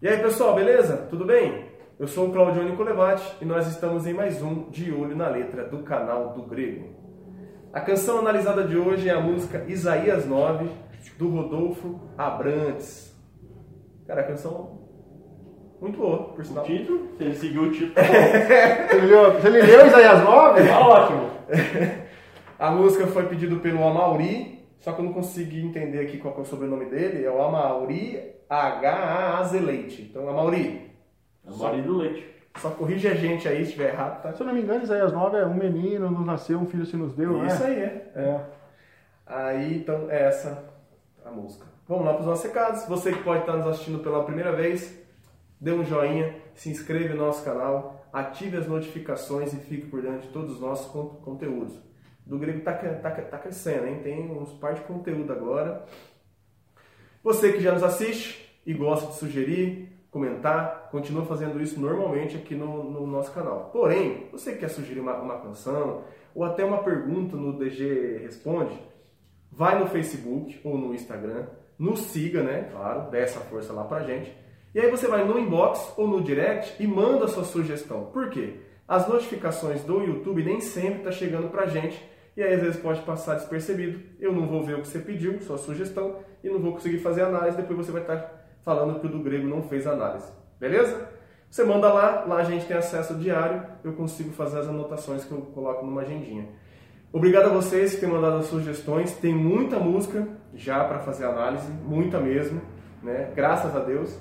E aí pessoal, beleza? Tudo bem? Eu sou o Claudio Nicolevati e nós estamos em mais um De Olho na Letra do canal do Grego. A canção analisada de hoje é a música Isaías 9, do Rodolfo Abrantes. Cara, a canção muito boa, por sinal. O título? Se ele seguiu o título, Você leu, você leu Isaías 9? tá ótimo. A música foi pedida pelo Amauri, só que eu não consegui entender aqui qual que é o sobrenome dele. É o Amauri H-A-A-Z Leite. Então, Amauri, É do leite. só corrige a gente aí se estiver errado, tá? Se eu não me engano, Isaías 9 é um menino, nos nasceu, um filho se nos deu, Isso né? aí, é. é. Aí, então, é essa a música. Vamos lá para os nossos recados. Você que pode estar nos assistindo pela primeira vez, dê um joinha, se inscreve no nosso canal, ative as notificações e fique por dentro de todos os nossos con- conteúdos. Do Grego tá, cre- tá, tá crescendo, hein? Tem uns par de conteúdo agora. Você que já nos assiste e gosta de sugerir, comentar, continua fazendo isso normalmente aqui no, no nosso canal. Porém, você que quer sugerir uma, uma canção ou até uma pergunta no DG Responde, vai no Facebook ou no Instagram, nos siga, né? Claro, dê essa força lá pra gente. E aí você vai no inbox ou no direct e manda a sua sugestão. Por quê? As notificações do YouTube nem sempre tá chegando pra gente e aí às vezes pode passar despercebido. Eu não vou ver o que você pediu, sua sugestão, e não vou conseguir fazer análise, depois você vai estar falando que o do grego não fez análise. Beleza? Você manda lá, lá a gente tem acesso diário, eu consigo fazer as anotações que eu coloco numa agendinha. Obrigado a vocês que têm mandado as sugestões. Tem muita música já para fazer análise, muita mesmo, né? Graças a Deus.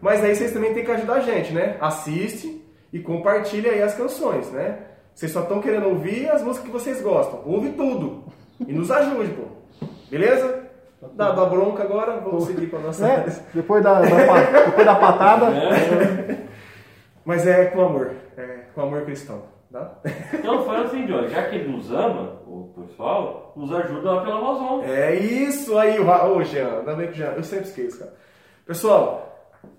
Mas aí vocês também têm que ajudar a gente, né? Assiste e compartilha aí as canções, né? Vocês só estão querendo ouvir as músicas que vocês gostam. Ouve tudo. E nos ajude, pô. Beleza? Dá, dá bronca agora, vamos seguir com a nossa análise. Depois, da, da depois da patada, Mas é com amor. É com amor cristão, tá? Então foi assim, Johnny, já que ele nos ama, o pessoal, nos ajuda lá pela Amazon. É isso aí, Ô, Jean, ainda bem que o Jean, eu sempre esqueço, cara. Pessoal,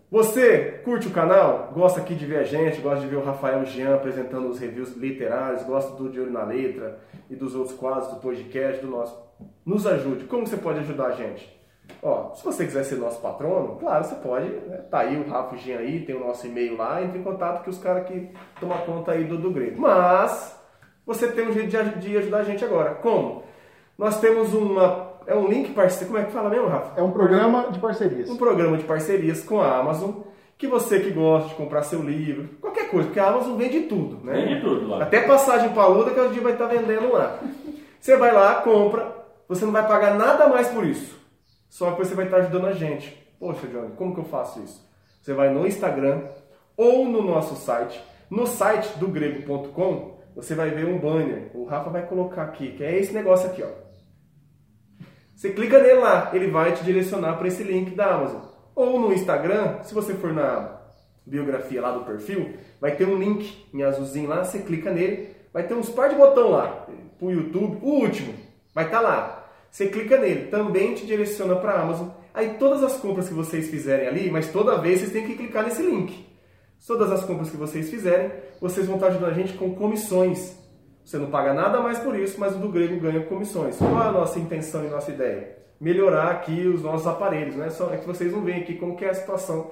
você curte o canal? Gosta aqui de ver a gente, gosta de ver o Rafael Jean apresentando os reviews literários, gosta do De Olho na Letra e dos outros quadros do podcast, do nosso. Nos ajude. Como você pode ajudar a gente? Ó, se você quiser ser nosso patrono, claro, você pode. Né? Tá aí o Rafa Jean aí, tem o nosso e-mail lá, entre em contato com os caras que tomam conta aí do, do grego. Mas, você tem um jeito de, de ajudar a gente agora. Como? Nós temos uma. É um link parceiro. Como é que fala mesmo, Rafa? é um programa de parcerias. Um programa de parcerias com a Amazon. Que você que gosta de comprar seu livro, qualquer coisa, porque a Amazon vende tudo, né? Vende tudo lá. Até passagem para Luda que a gente vai estar vendendo lá. Você vai lá, compra, você não vai pagar nada mais por isso. Só que você vai estar ajudando a gente. Poxa, Johnny, como que eu faço isso? Você vai no Instagram ou no nosso site. No site do grego.com, você vai ver um banner. O Rafa vai colocar aqui, que é esse negócio aqui, ó. Você clica nele lá, ele vai te direcionar para esse link da Amazon. Ou no Instagram, se você for na biografia lá do perfil, vai ter um link em azulzinho lá, você clica nele, vai ter uns par de botão lá, pro YouTube, o último, vai estar lá. Você clica nele, também te direciona para a Amazon. Aí todas as compras que vocês fizerem ali, mas toda vez vocês têm que clicar nesse link. Todas as compras que vocês fizerem, vocês vão estar ajudando a gente com comissões. Você não paga nada mais por isso, mas o do grego ganha comissões. Qual é a nossa intenção e nossa ideia? Melhorar aqui os nossos aparelhos, né? Só é que vocês não veem aqui como que é a situação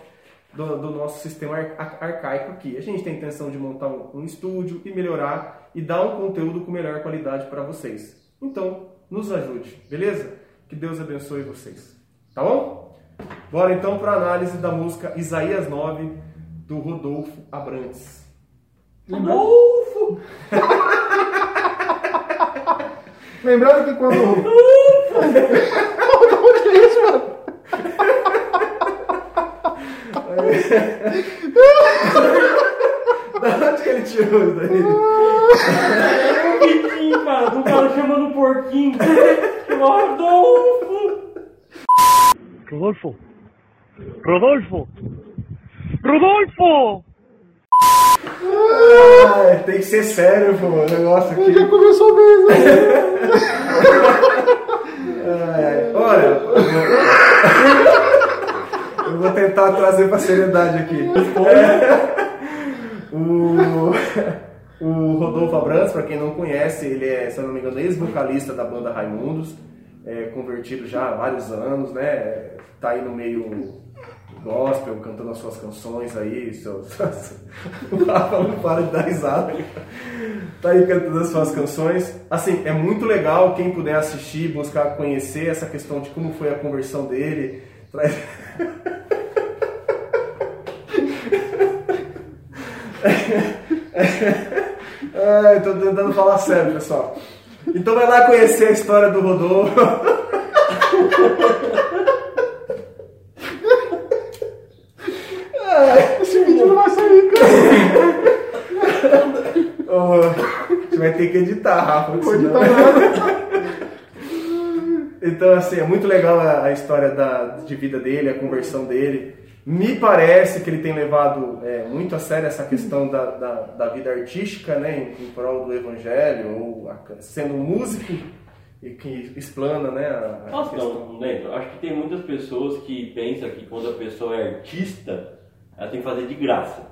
do, do nosso sistema ar- ar- arcaico aqui. A gente tem a intenção de montar um, um estúdio e melhorar e dar um conteúdo com melhor qualidade para vocês. Então, nos ajude, beleza? Que Deus abençoe vocês. Tá bom? Bora então para a análise da música Isaías 9 do Rodolfo Abrantes. Rodolfo! Lembrando que quando. Onde é isso, mano? Da onde que ele tirou isso daí? É um biquinho, cara, do cara chamando porquinho. Chama Rodolfo! Rodolfo. Rodolfo. Rodolfo! Ah, tem que ser sério, pô, o negócio aqui. Já começou mesmo. Ai, olha, eu vou, eu vou tentar trazer pra seriedade aqui. O, o Rodolfo Abrantes, para quem não conhece, ele é, se eu não me engano, ex-vocalista da banda Raimundos, é, convertido já há vários anos, né? Tá aí no meio gospel, cantando as suas canções aí, seus... o Rafa não para de dar risada. Tá aí cantando as suas canções. Assim, é muito legal quem puder assistir, buscar conhecer essa questão de como foi a conversão dele. Traz- Ai, tô tentando falar sério, pessoal. Então vai lá conhecer a história do Rodolfo. Esse vídeo não vai sair, cara. Ô, a gente editar, Rafa. Não editar nada. Então, assim, é muito legal a, a história da, de vida dele, a conversão dele. Me parece que ele tem levado é, muito a sério essa questão da, da, da vida artística, né, em, em prol do evangelho, ou a- sendo um músico e que explana, né, a, a Nossa, questão. não, Neto, acho que tem muitas pessoas que pensam que quando a pessoa é artista, ela tem que fazer de graça.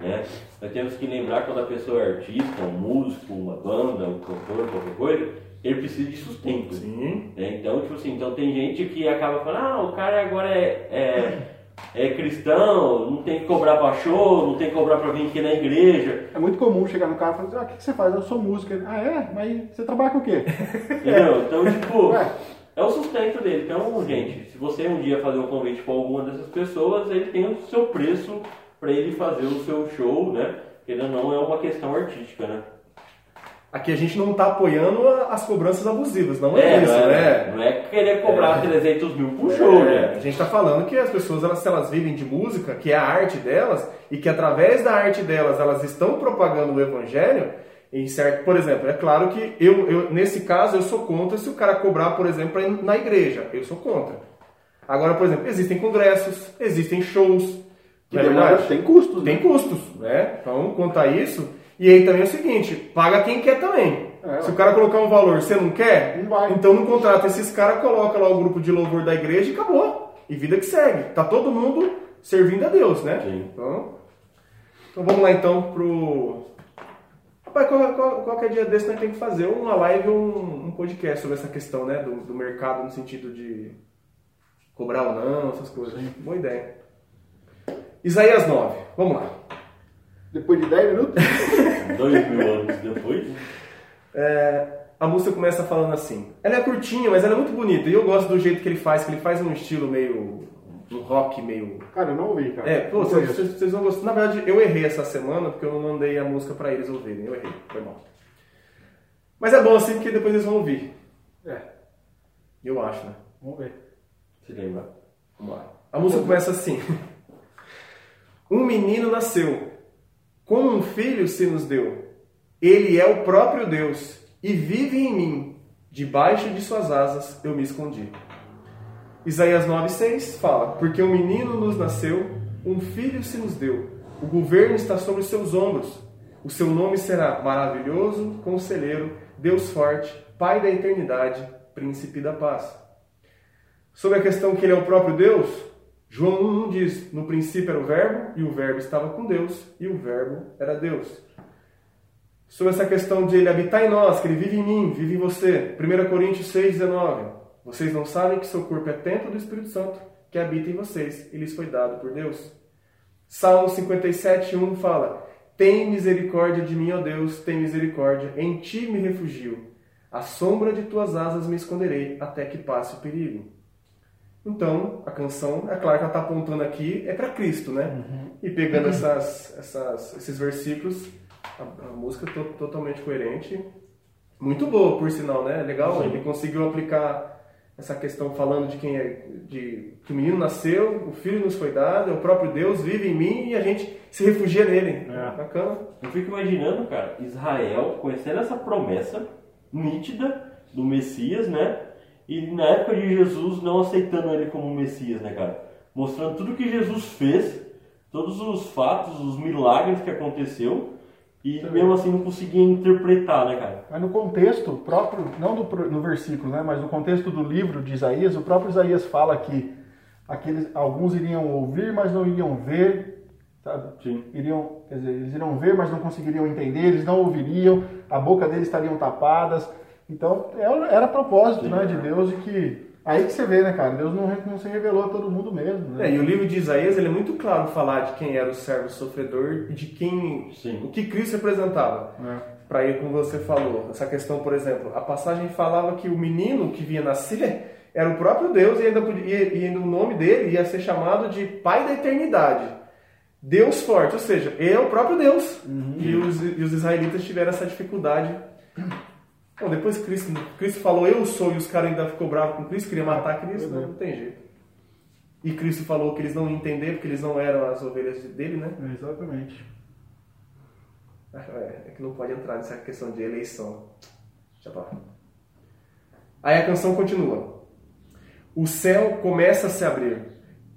Né? Nós temos que lembrar que quando a pessoa é artista, um músico, uma banda, um cantor, qualquer coisa, ele precisa de sustento. Sim. né? Então, tipo assim, então tem gente que acaba falando, ah, o cara agora é, é, é cristão, não tem que cobrar pra show, não tem que cobrar pra vir aqui na igreja. É muito comum chegar no cara e falar assim, ah, o que que você faz? Eu sou músico. Ah, é? Mas você trabalha com o quê? Entendeu? Então, tipo, Ué. é o sustento dele. Então, gente, se você um dia fazer um convite para alguma dessas pessoas, ele tem o seu preço para ele fazer o seu show, né? Porque não é uma questão artística, né? Aqui a gente não está apoiando a- as cobranças abusivas, não é, isso, não, né? é, não é querer cobrar 300 mil por show, É, A né? gente está falando que as pessoas, elas, se elas vivem de música, que é a arte delas, e que através da arte delas elas estão propagando o evangelho, em certo, por exemplo, é claro que eu, eu, nesse caso, eu sou contra se o cara cobrar, por exemplo, na igreja. Eu sou contra. Agora, por exemplo, existem congressos, existem shows. É demanda, tem custos, né? Tem custos, né? Então, quanto a isso, e aí também é o seguinte, paga quem quer também. É, Se o cara colocar um valor, você não quer? Não vai. Então não contrata esses caras, coloca lá o grupo de louvor da igreja e acabou. E vida que segue. Tá todo mundo servindo a Deus, né? Sim. Então, então vamos lá então pro. Rapaz, qual- qual- qualquer dia desse nós temos que fazer uma live ou um, um podcast sobre essa questão, né? Do, do mercado no sentido de cobrar ou não, essas coisas. Boa ideia. Isaías 9, vamos lá. Depois de 10 minutos? Dois mil anos depois. É, a música começa falando assim. Ela é curtinha, mas ela é muito bonita. E eu gosto do jeito que ele faz, que ele faz um estilo meio. um rock meio. Cara, eu não ouvi, cara. É, pô, Não vocês, vocês- vocês vão gostar. Na verdade, eu errei essa semana porque eu não mandei a música pra eles ouvirem. Eu errei, foi mal. Mas é bom assim porque depois eles vão ouvir. É, Eu acho, né? vamos ver. Se lembra? Vamos lá. A música começa assim: Um menino nasceu, como um filho se nos deu. Ele é o próprio Deus e vive em mim. Debaixo de suas asas eu me escondi. Isaías 9,6 fala: Porque um menino nos nasceu, um filho se nos deu. O governo está sobre os seus ombros. O seu nome será maravilhoso, conselheiro, Deus forte, Pai da eternidade, príncipe da paz. Sobre a questão que ele é o próprio Deus, João 1 diz: No princípio era o Verbo, e o Verbo estava com Deus, e o Verbo era Deus. Sobre essa questão de ele habitar em nós, que ele vive em mim, vive em você. 1 Coríntios 6,19. Vocês não sabem que seu corpo é templo do Espírito Santo, que habita em vocês, e lhes foi dado por Deus. Salmo 57,1 fala: Tem misericórdia de mim, ó Deus, tem misericórdia, em ti me refugio. À sombra de tuas asas me esconderei, até que passe o perigo. Então, a canção, é claro que ela está apontando aqui, é para Cristo, né? E pegando essas, essas, esses versículos, a, a música é to- totalmente coerente. Muito boa, por sinal, né? Legal, Sim. ele conseguiu aplicar essa questão falando de quem é, de que o menino nasceu, o filho nos foi dado, é o próprio Deus, vive em mim e a gente se refugia nele. É. Bacana. Eu fico imaginando, cara, Israel conhecendo essa promessa nítida do Messias, né? E na época de Jesus não aceitando ele como Messias, né, cara? Mostrando tudo que Jesus fez, todos os fatos, os milagres que aconteceu, e mesmo assim não conseguia interpretar, né, cara? Mas no contexto próprio, não do, no versículo, né, mas no contexto do livro de Isaías, o próprio Isaías fala que aqueles, alguns iriam ouvir, mas não iriam ver, sabe? Sim. Iriam, quer dizer, eles iriam ver, mas não conseguiriam entender, eles não ouviriam, a boca deles estariam tapadas. Então, era era propósito né, de Deus de que Aí que você vê, né, cara? Deus não, não se revelou a todo mundo mesmo, né? É, e o livro de Isaías ele é muito claro falar de quem era o servo sofredor e de quem, Sim. o que Cristo representava. É. Para ir como você falou, essa questão, por exemplo, a passagem falava que o menino que vinha nascer era o próprio Deus e ainda, podia- e, e o nome dele ia ser chamado de Pai da Eternidade. Deus forte, ou seja, ele é o próprio Deus. E, os, e os israelitas tiveram essa dificuldade. Bom, depois Cristo, Cristo falou, eu sou, e os caras ainda ficou bravos com Cristo, queria matar Cristo, não, não tem jeito. E Cristo falou que eles não iam entender, porque eles não eram as ovelhas dele, né? Exatamente. É, é que não pode entrar nessa questão de eleição. Deixa pra. Aí a canção continua. O céu começa a se abrir.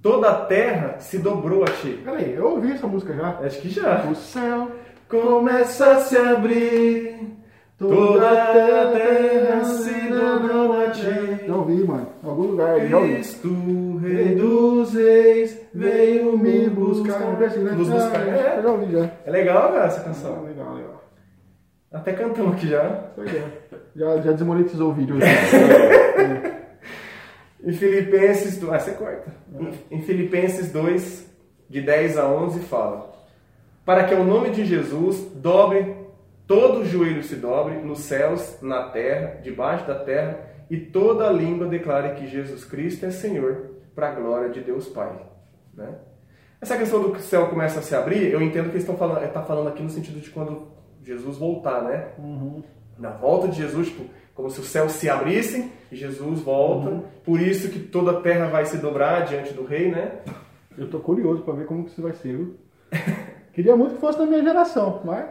Toda a terra se dobrou a ti. Peraí, eu ouvi essa música já. Acho que já. O céu Começa a se abrir. Toda a terra se dobrou a ti. Já ouvi, mano. Em algum lugar, já ouvi. Cristo, Rei dos Reis, veio me buscar. Assim, né? Nos buscar. É, eu já ouvi já. é legal, cara, essa canção. legal, legal. Até cantamos aqui já. Pois é. Já, já desmonetizou o vídeo. Em Filipenses, do- ah, você corta. Em, em Filipenses 2, de 10 a 11, fala: Para que o nome de Jesus dobre, todo o joelho se dobre, nos céus, na terra, debaixo da terra, e toda a língua declare que Jesus Cristo é Senhor, para a glória de Deus Pai. Né? Essa questão do o céu começa a se abrir, eu entendo que eles estão falando, está falando aqui no sentido de quando Jesus voltar, né? Na volta de Jesus, tipo, como se os céus se abrissem e Jesus volta. Por isso que toda a terra vai se dobrar diante do rei, né? Eu tô curioso pra ver como que isso vai ser, viu? Queria muito que fosse da minha geração, mas.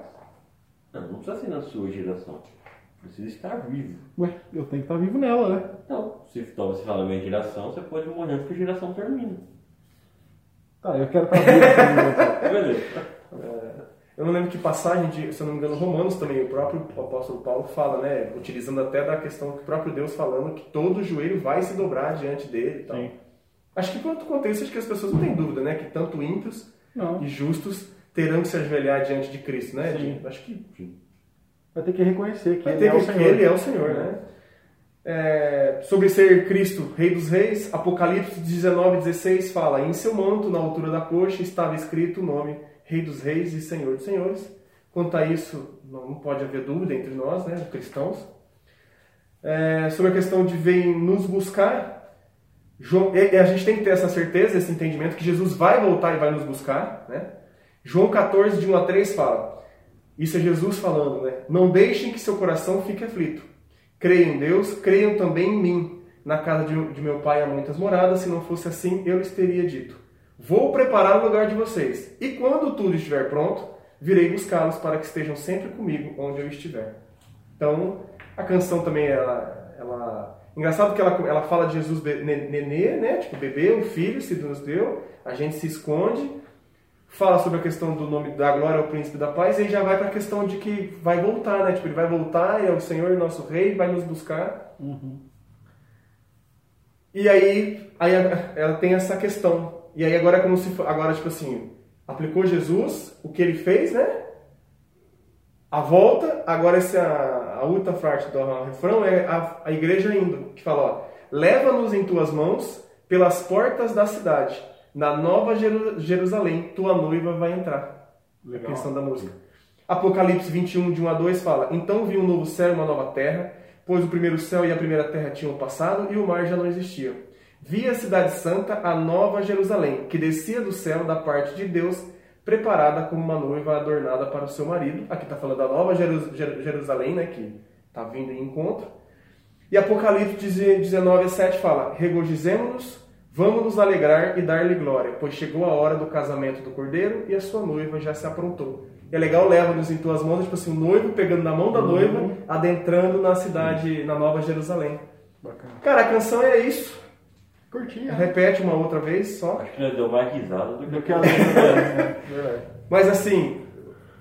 Não, não precisa ser na sua geração. Precisa estar vivo. Ué, eu tenho que estar vivo nela, né? Então, se então, você fala minha geração, você pode morrer antes que a geração termine. Tá, eu quero estar vivo também. Beleza. Eu não lembro que passagem de, se eu não me engano, Romanos também, o próprio apóstolo Paulo fala, né? Utilizando até da questão que o próprio Deus falando que todo joelho vai se dobrar diante dele e tal. Sim. Acho que quanto contexto, acho que as pessoas não têm dúvida, né? Que tanto ímpios Não. e justos terão que se ajoelhar diante de Cristo, né? Acho que Vai ter que reconhecer que Vai ele ter é o que Senhor. Ele é o Senhor, né? É, sobre ser Cristo, Rei dos Reis, Apocalipse 19, 16 fala: Em seu manto, na altura da coxa, estava escrito o nome Rei dos Reis e Senhor dos Senhores. Quanto a isso, não pode haver dúvida entre nós, né, cristãos. É, sobre a questão de vem nos buscar, João, e- e a gente tem que ter essa certeza, esse entendimento que Jesus vai voltar e vai nos buscar, né? João 14, de 1 a 3 fala: Isso é Jesus falando, né? Não deixem que seu coração fique aflito. Creiam em Deus, creiam também em mim. Na casa de, de meu pai há muitas moradas, se não fosse assim, eu lhes teria dito. Vou preparar o lugar de vocês, e quando tudo estiver pronto, virei buscá-los para que estejam sempre comigo onde eu estiver. Então, a canção também, ela. ela... Engraçado que ela, ela fala de Jesus nenê, né? Tipo, bebê, um filho, se nos deu, a gente se esconde, fala sobre a questão do nome da glória ao príncipe da paz, e aí já vai para a questão de que vai voltar, né? Tipo, ele vai voltar, é o Senhor, nosso rei, vai nos buscar. E aí, aí ela tem essa questão. E aí agora é como se agora tipo assim, aplicou Jesus, o que ele fez, né? A volta, agora essa a outra parte do refrão é a, a igreja indo, que fala, ó, leva-nos em tuas mãos pelas portas da cidade, na nova Jeru- Jerusalém, tua noiva vai entrar. Legal. A questão da música. Apocalipse 21, de 1 a 2 fala: Então vi um novo céu e uma nova terra, pois o primeiro céu e a primeira terra tinham passado e o mar já não existia. Vi a cidade santa, a nova Jerusalém, que descia do céu da parte de Deus, preparada como uma noiva adornada para o seu marido. Aqui está falando da nova Jeru- Jeru- Jerusalém, né, que está vindo em encontro. E Apocalipse 19, 7 fala: Regozijemo-nos, vamos nos alegrar e dar-lhe glória, pois chegou a hora do casamento do cordeiro e a sua noiva já se aprontou. E é legal, leva-nos em tuas mãos, tipo assim, o noivo pegando na mão da noiva, adentrando na cidade, na Nova Jerusalém. Bacana. Cara, a canção é isso. Curtinha. Repete uma outra vez só. Acho que já deu mais risada do que a letra, né? Verdade. Mas assim,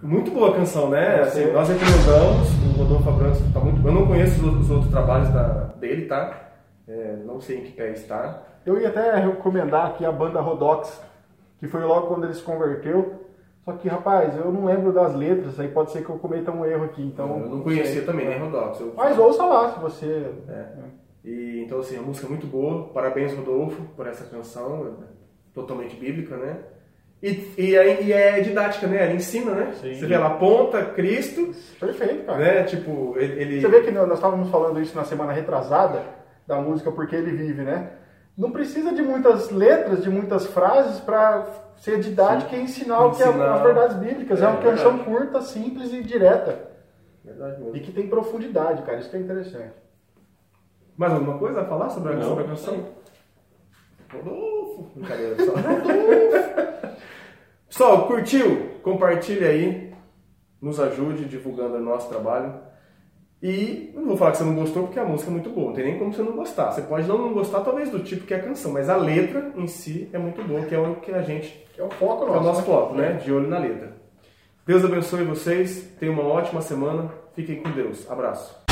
muito boa a canção, né? Assim, Sim. nós recomendamos, o Rodolfo Abrantes tá muito. Eu não conheço os outros, os outros trabalhos da, dele, tá? É, não sei em que pé está. Eu ia até recomendar aqui a banda Rodox, que foi logo quando ele se converteu. Só que, rapaz, eu não lembro das letras, aí pode ser que eu cometa um erro aqui, então... eu não conhecia também, nem Rodox. Eu- Mas ouça lá, se você... É. E, então, assim, a música é muito boa. Parabéns, Rodolfo, por essa canção, é totalmente bíblica, né? E, e, é, e é didática, né? Ela ensina, né? Sim. Você vê, ela aponta Cristo, Perfeito, cara. né? Tipo, ele- Você vê que nós estávamos falando isso na semana retrasada, da música Porque Ele Vive, né? Não precisa de muitas letras, de muitas frases para ser didática e ensinar, o que é Ensinar. as verdades bíblicas. É, É, uma canção verdade. curta, simples e direta. Verdade mesmo. E que tem profundidade, cara. Isso que é interessante. Mais alguma coisa a falar sobre a, Não. sobre a canção? Rodolfo! Brincadeira, só. Pessoal, curtiu? Compartilha aí. Nos ajude divulgando o nosso trabalho. E não vou falar que você não gostou porque a música é muito boa. Não tem nem como você não gostar. Você pode não gostar talvez do tipo que é a canção, mas a letra em si é muito boa, que é o que a gente Que é o foco é o nosso. nosso né? foco, né? De olho na letra. Deus abençoe vocês. Tenham uma ótima semana. Fiquem com Deus. Abraço.